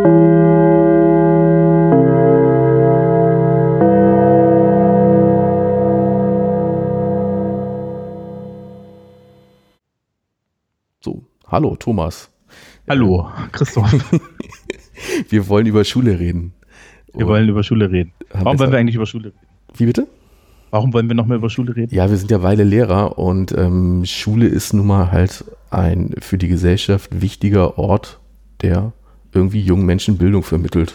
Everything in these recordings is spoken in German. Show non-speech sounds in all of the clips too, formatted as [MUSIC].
So, hallo Thomas. Hallo, Christoph. [LAUGHS] wir wollen über Schule reden. Wir wollen über Schule reden. Warum wollen wir eigentlich über Schule reden? Wie bitte? Warum wollen wir nochmal über Schule reden? Ja, wir sind ja Weile Lehrer und ähm, Schule ist nun mal halt ein für die Gesellschaft wichtiger Ort, der irgendwie jungen Menschen Bildung vermittelt.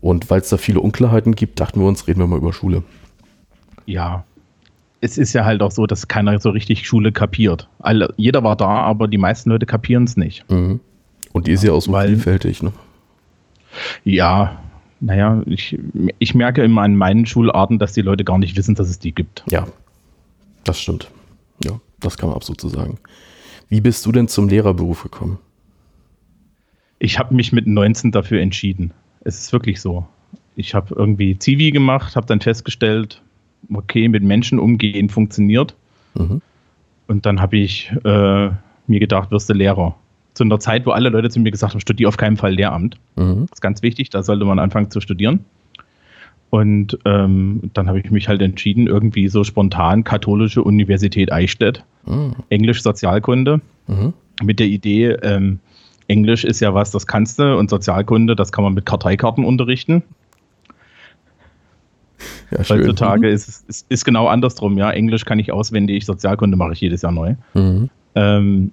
Und weil es da viele Unklarheiten gibt, dachten wir uns, reden wir mal über Schule. Ja, es ist ja halt auch so, dass keiner so richtig Schule kapiert. Alle, jeder war da, aber die meisten Leute kapieren es nicht. Mhm. Und die ist ja auch so Weil, vielfältig, ne? Ja, naja, ich, ich merke immer an meinen Schularten, dass die Leute gar nicht wissen, dass es die gibt. Ja, das stimmt. Ja, das kann man absolut so sagen. Wie bist du denn zum Lehrerberuf gekommen? Ich habe mich mit 19 dafür entschieden. Es ist wirklich so. Ich habe irgendwie Zivi gemacht, habe dann festgestellt, okay, mit Menschen umgehen funktioniert. Mhm. Und dann habe ich äh, mir gedacht, wirst du Lehrer. Zu einer Zeit, wo alle Leute zu mir gesagt haben, studier auf keinen Fall Lehramt. Mhm. Das ist ganz wichtig, da sollte man anfangen zu studieren. Und ähm, dann habe ich mich halt entschieden, irgendwie so spontan Katholische Universität Eichstätt, mhm. Englisch Sozialkunde, mhm. mit der Idee, ähm, Englisch ist ja was, das kannst du und Sozialkunde, das kann man mit Karteikarten unterrichten. Ja, Heutzutage mhm. ist es ist, ist genau andersrum, ja. Englisch kann ich auswendig, Sozialkunde mache ich jedes Jahr neu. Mhm. Ähm,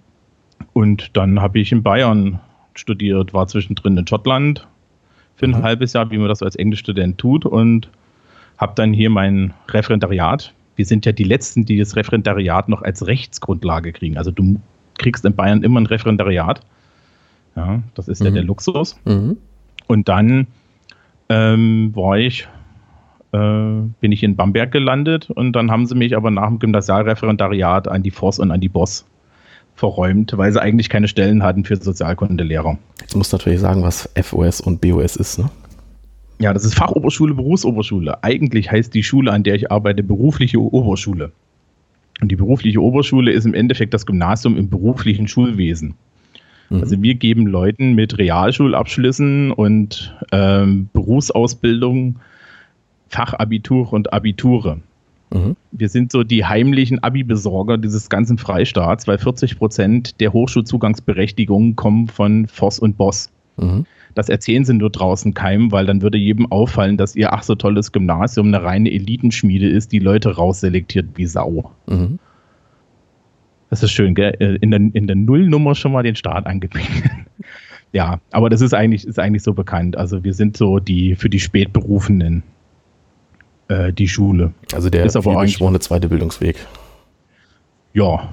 und dann habe ich in Bayern studiert, war zwischendrin in Schottland für ein mhm. halbes Jahr, wie man das als Englischstudent tut, und habe dann hier mein Referendariat. Wir sind ja die Letzten, die das Referendariat noch als Rechtsgrundlage kriegen. Also du kriegst in Bayern immer ein Referendariat. Ja, das ist mhm. ja der Luxus. Mhm. Und dann ähm, war ich äh, bin ich in Bamberg gelandet und dann haben sie mich aber nach dem Gymnasialreferendariat an die FOS und an die BOS verräumt, weil sie eigentlich keine Stellen hatten für Sozialkundelehrer. Jetzt musst du natürlich sagen, was FOS und BOS ist, ne? Ja, das ist Fachoberschule, Berufsoberschule. Eigentlich heißt die Schule, an der ich arbeite, berufliche Oberschule. Und die berufliche Oberschule ist im Endeffekt das Gymnasium im beruflichen Schulwesen. Mhm. Also wir geben Leuten mit Realschulabschlüssen und ähm, Berufsausbildung Fachabitur und Abiture. Mhm. Wir sind so die heimlichen Abi-Besorger dieses ganzen Freistaats, weil 40 Prozent der Hochschulzugangsberechtigungen kommen von Voss und Boss. Mhm. Das erzählen sie nur draußen keinem, weil dann würde jedem auffallen, dass ihr ach so tolles Gymnasium eine reine Elitenschmiede ist, die Leute rausselektiert wie Sau. Mhm. Das ist schön, gell? Äh, in der, in der Nullnummer schon mal den Start angekündigt. [LAUGHS] ja, aber das ist eigentlich, ist eigentlich so bekannt. Also wir sind so die für die Spätberufenen äh, die Schule. Also der ist aber eigentlich zweite Bildungsweg. Ja.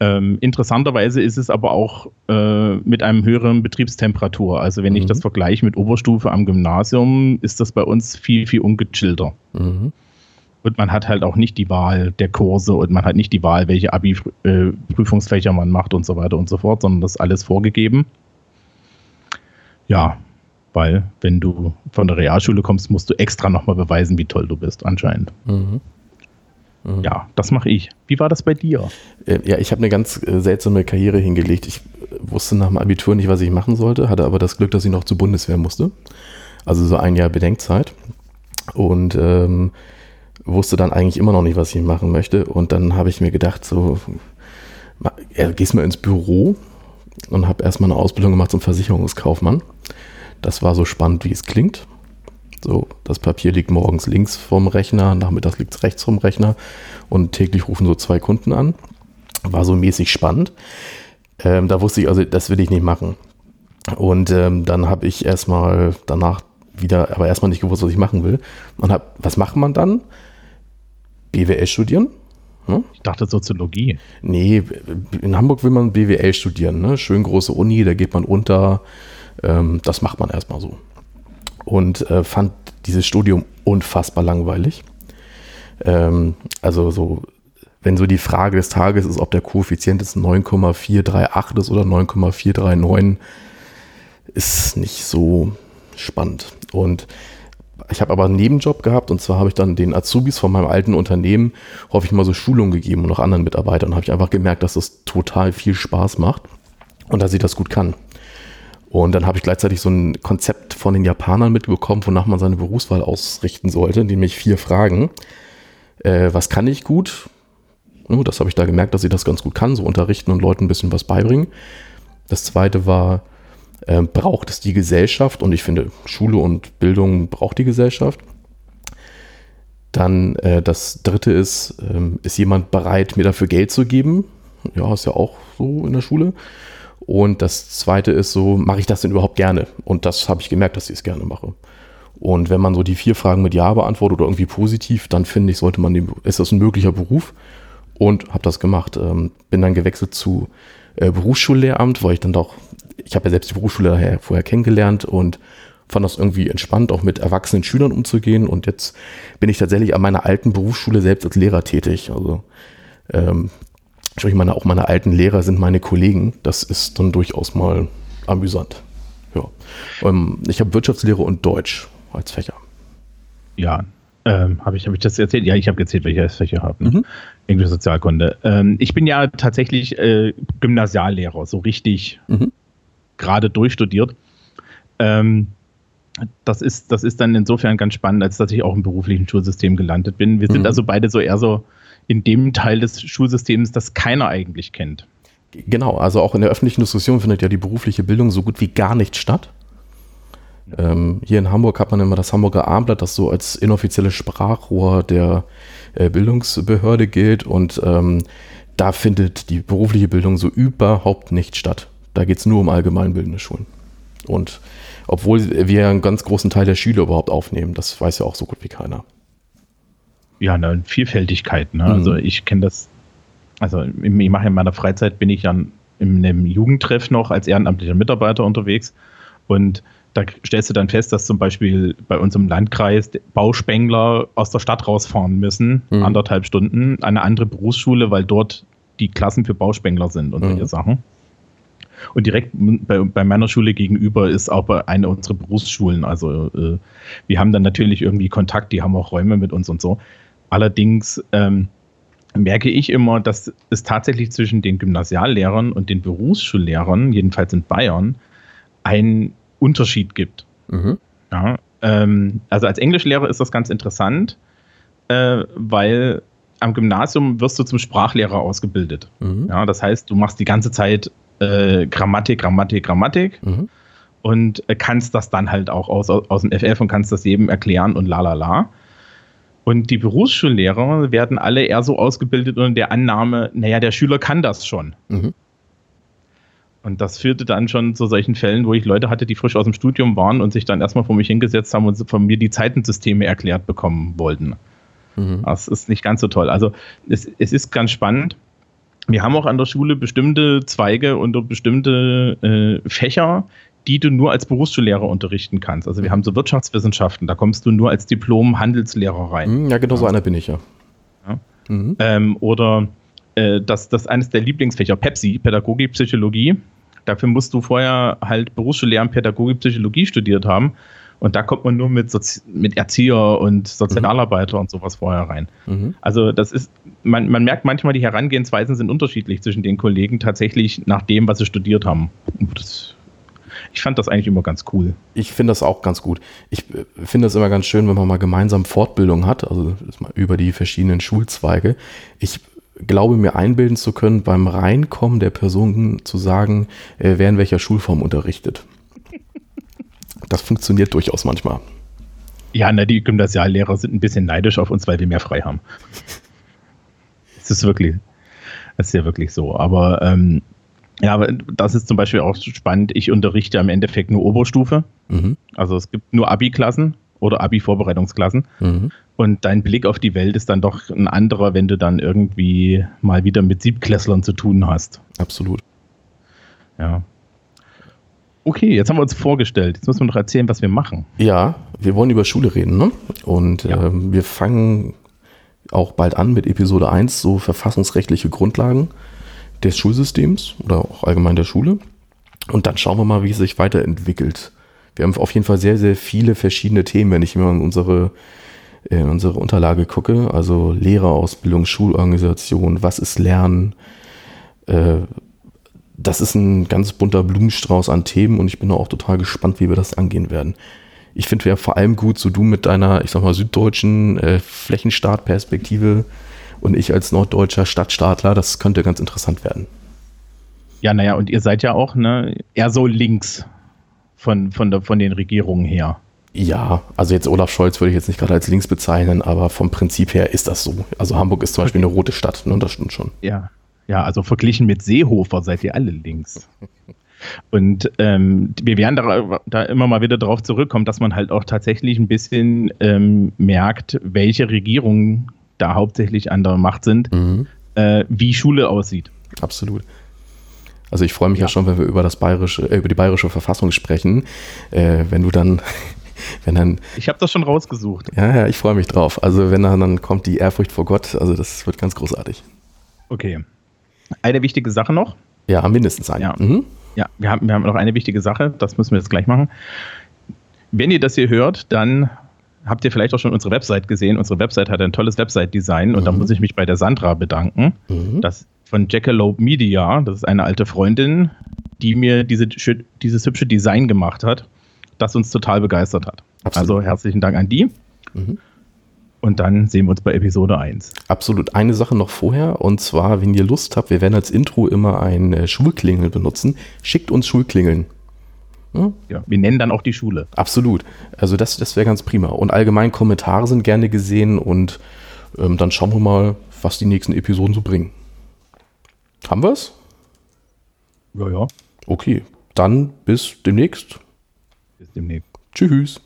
Ähm, interessanterweise ist es aber auch äh, mit einem höheren Betriebstemperatur. Also wenn mhm. ich das vergleiche mit Oberstufe am Gymnasium, ist das bei uns viel, viel ungechillter. Mhm. Und man hat halt auch nicht die Wahl der Kurse und man hat nicht die Wahl, welche Abi-Prüfungsfächer äh, man macht und so weiter und so fort, sondern das ist alles vorgegeben. Ja, weil wenn du von der Realschule kommst, musst du extra nochmal beweisen, wie toll du bist, anscheinend. Mhm. Mhm. Ja, das mache ich. Wie war das bei dir? Äh, ja, ich habe eine ganz äh, seltsame Karriere hingelegt. Ich wusste nach dem Abitur nicht, was ich machen sollte, hatte aber das Glück, dass ich noch zur Bundeswehr musste. Also so ein Jahr Bedenkzeit. Und ähm, wusste dann eigentlich immer noch nicht, was ich machen möchte. Und dann habe ich mir gedacht, so, ja, gehst mal ins Büro und habe erstmal eine Ausbildung gemacht zum Versicherungskaufmann. Das war so spannend, wie es klingt. So, das Papier liegt morgens links vom Rechner, nachmittags liegt es rechts vom Rechner und täglich rufen so zwei Kunden an. War so mäßig spannend. Ähm, da wusste ich also, das will ich nicht machen. Und ähm, dann habe ich erstmal danach wieder, aber erstmal nicht gewusst, was ich machen will. Und hab, was macht man dann? BWL studieren. Hm? Ich dachte Soziologie. Nee, in Hamburg will man BWL studieren. Ne? Schön große Uni, da geht man unter ähm, das macht man erstmal so. Und äh, fand dieses Studium unfassbar langweilig. Ähm, also so, wenn so die Frage des Tages ist, ob der Koeffizient jetzt 9,438 ist oder 9,439, ist nicht so spannend. Und ich habe aber einen Nebenjob gehabt und zwar habe ich dann den Azubis von meinem alten Unternehmen ich mal so Schulungen gegeben und auch anderen Mitarbeitern und habe ich einfach gemerkt, dass das total viel Spaß macht und dass ich das gut kann. Und dann habe ich gleichzeitig so ein Konzept von den Japanern mitbekommen, wonach man seine Berufswahl ausrichten sollte, nämlich vier Fragen. Äh, was kann ich gut? Das habe ich da gemerkt, dass ich das ganz gut kann, so unterrichten und Leuten ein bisschen was beibringen. Das zweite war, äh, braucht es die Gesellschaft? Und ich finde, Schule und Bildung braucht die Gesellschaft. Dann äh, das dritte ist, ähm, ist jemand bereit, mir dafür Geld zu geben? Ja, ist ja auch so in der Schule. Und das zweite ist so, mache ich das denn überhaupt gerne? Und das habe ich gemerkt, dass ich es gerne mache. Und wenn man so die vier Fragen mit Ja beantwortet oder irgendwie positiv, dann finde ich, sollte man ist das ein möglicher Beruf? Und habe das gemacht. Ähm, bin dann gewechselt zu äh, Berufsschullehramt, weil ich dann doch, ich habe ja selbst die Berufsschule vorher kennengelernt und fand das irgendwie entspannt, auch mit erwachsenen Schülern umzugehen. Und jetzt bin ich tatsächlich an meiner alten Berufsschule selbst als Lehrer tätig. Also ähm, ich meine, auch meine alten Lehrer sind meine Kollegen. Das ist dann durchaus mal amüsant. Ja. Ähm, ich habe Wirtschaftslehre und Deutsch als Fächer. Ja, ähm, habe ich, hab ich das erzählt? Ja, ich habe erzählt, welche ich habe. Ne? Mhm. Englisch Sozialkunde. Ähm, ich bin ja tatsächlich äh, Gymnasiallehrer, so richtig mhm. gerade durchstudiert. Ähm, das ist, das ist dann insofern ganz spannend, als dass ich auch im beruflichen Schulsystem gelandet bin. Wir sind mhm. also beide so eher so in dem Teil des Schulsystems, das keiner eigentlich kennt. Genau, also auch in der öffentlichen Diskussion findet ja die berufliche Bildung so gut wie gar nicht statt. Ähm, hier in Hamburg hat man immer das Hamburger Armblatt, das so als inoffizielles Sprachrohr der äh, Bildungsbehörde gilt und ähm, da findet die berufliche Bildung so überhaupt nicht statt. Da geht es nur um allgemeinbildende Schulen. Und obwohl wir einen ganz großen Teil der Schüler überhaupt aufnehmen, das weiß ja auch so gut wie keiner. Ja, eine Vielfältigkeit. Ne? Also mhm. Also ich kenne das, also ich mache in meiner Freizeit bin ich dann in einem Jugendtreff noch als ehrenamtlicher Mitarbeiter unterwegs und da stellst du dann fest, dass zum Beispiel bei uns im Landkreis Bauspengler aus der Stadt rausfahren müssen, mhm. anderthalb Stunden, an eine andere Berufsschule, weil dort die Klassen für Bauspengler sind und mhm. solche Sachen. Und direkt bei, bei, meiner Schule gegenüber ist auch bei einer unserer Berufsschulen. Also äh, wir haben dann natürlich irgendwie Kontakt, die haben auch Räume mit uns und so. Allerdings ähm, merke ich immer, dass es tatsächlich zwischen den Gymnasiallehrern und den Berufsschullehrern, jedenfalls in Bayern, einen Unterschied gibt. Mhm. Ja, ähm, also als Englischlehrer ist das ganz interessant, äh, weil am Gymnasium wirst du zum Sprachlehrer ausgebildet. Mhm. Ja, das heißt, du machst die ganze Zeit äh, Grammatik, Grammatik, Grammatik mhm. und äh, kannst das dann halt auch aus, aus dem FF und kannst das jedem erklären und la la la. Und die Berufsschullehrer werden alle eher so ausgebildet unter der Annahme, naja, der Schüler kann das schon. Mhm. Und das führte dann schon zu solchen Fällen, wo ich Leute hatte, die frisch aus dem Studium waren und sich dann erstmal vor mich hingesetzt haben und von mir die Zeitensysteme erklärt bekommen wollten. Mhm. Das ist nicht ganz so toll. Also es, es ist ganz spannend wir haben auch an der Schule bestimmte Zweige und bestimmte äh, Fächer, die du nur als Berufsschullehrer unterrichten kannst. Also wir haben so Wirtschaftswissenschaften, da kommst du nur als Diplom-Handelslehrer rein. Hm, ja, genau so einer bin ich ja. ja. Mhm. Ähm, oder äh, das, das ist eines der Lieblingsfächer, Pepsi, Pädagogik, Psychologie. Dafür musst du vorher halt Berufsschullehrer Pädagogik, Psychologie studiert haben. Und da kommt man nur mit, Sozi mit Erzieher und Sozialarbeiter mhm. und sowas vorher rein. Mhm. Also das ist, man, man merkt manchmal, die Herangehensweisen sind unterschiedlich zwischen den Kollegen tatsächlich nach dem, was sie studiert haben. Das, ich fand das eigentlich immer ganz cool. Ich finde das auch ganz gut. Ich äh, finde es immer ganz schön, wenn man mal gemeinsam Fortbildung hat, also über die verschiedenen Schulzweige. Ich glaube mir einbilden zu können, beim Reinkommen der Person zu sagen, äh, wer in welcher Schulform unterrichtet [LAUGHS] das funktioniert durchaus manchmal. Ja, na, die Gymnasiallehrer sind ein bisschen neidisch auf uns, weil wir mehr frei haben. Es ist wirklich, das ist ja wirklich so. Aber ähm, ja, das ist zum Beispiel auch spannend. Ich unterrichte im Endeffekt nur Oberstufe. Mhm. Also es gibt nur Abi-Klassen oder Abi-Vorbereitungsklassen. Mhm. Und dein Blick auf die Welt ist dann doch ein anderer, wenn du dann irgendwie mal wieder mit Siebklässlern zu tun hast. Absolut. Ja. Okay, jetzt haben wir uns vorgestellt. Jetzt müssen wir noch erzählen, was wir machen. Ja, wir wollen über Schule reden, ne? Und ja. ähm, wir fangen auch bald an mit Episode 1, so verfassungsrechtliche Grundlagen des Schulsystems oder auch allgemein der Schule. Und dann schauen wir mal, wie es sich weiterentwickelt. Wir haben auf jeden Fall sehr, sehr viele verschiedene Themen, wenn ich immer in unsere, in unsere Unterlage gucke. Also Lehrerausbildung, Schulorganisation, was ist Lernen, äh, das ist ein ganz bunter Blumenstrauß an Themen und ich bin auch total gespannt, wie wir das angehen werden. Ich finde ja vor allem gut, so du mit deiner, ich sag mal, süddeutschen äh, Flächenstartperspektive und ich als norddeutscher Stadtstaatler, das könnte ganz interessant werden. Ja, naja, und ihr seid ja auch ne, eher so links von, von, der, von den Regierungen her. Ja, also jetzt Olaf Scholz würde ich jetzt nicht gerade als links bezeichnen, aber vom Prinzip her ist das so. Also Hamburg ist zum Beispiel eine rote Stadt, ne, das stimmt schon. Ja, ja, also verglichen mit Seehofer seid ihr alle links. [LAUGHS] Und ähm, wir werden da, da, immer mal wieder darauf zurückkommen, dass man halt auch tatsächlich ein bisschen ähm, merkt, welche Regierungen da hauptsächlich an der Macht sind, mhm. äh, wie Schule aussieht. Absolut. Also ich freue mich ja. ja, schon, wenn wir über das bayerische, äh, über die bayerische Verfassung sprechen, äh, wenn du dann [LAUGHS] wenn dann. Ich habe das schon rausgesucht. Ja, ja, ich freue mich drauf. Also wenn dann, dann kommt die Ehrfurcht vor Gott, also das wird ganz großartig. Okay. Eine wichtige Sache noch. Ja, mindestens eine. Ja, mhm. ja wir, haben, wir haben noch eine wichtige Sache, das müssen wir jetzt gleich machen. Wenn ihr das hier hört, dann habt ihr vielleicht auch schon unsere Website gesehen. Unsere Website hat ein tolles Website-Design mhm. und da mhm. muss ich mich bei der Sandra bedanken. Mhm. Das von Jackalope Media, das ist eine alte Freundin, die mir diese, dieses hübsche Design gemacht hat, das uns total begeistert hat. Absolut. Also herzlichen Dank an die. Mhm. Und dann sehen wir uns bei Episode 1. Absolut. Eine Sache noch vorher, und zwar, wenn ihr Lust habt, wir werden als Intro immer ein äh, Schulklingel benutzen. Schickt uns Schulklingeln. Ja? ja? wir nennen dann auch die Schule. Absolut. Also das, das wäre ganz prima. Und allgemein Kommentare sind gerne gesehen und ähm, dann schauen wir mal, was die nächsten Episoden so bringen. Haben wir es? Ja, ja. Okay, dann bis demnächst. Bis demnächst. Tschüss.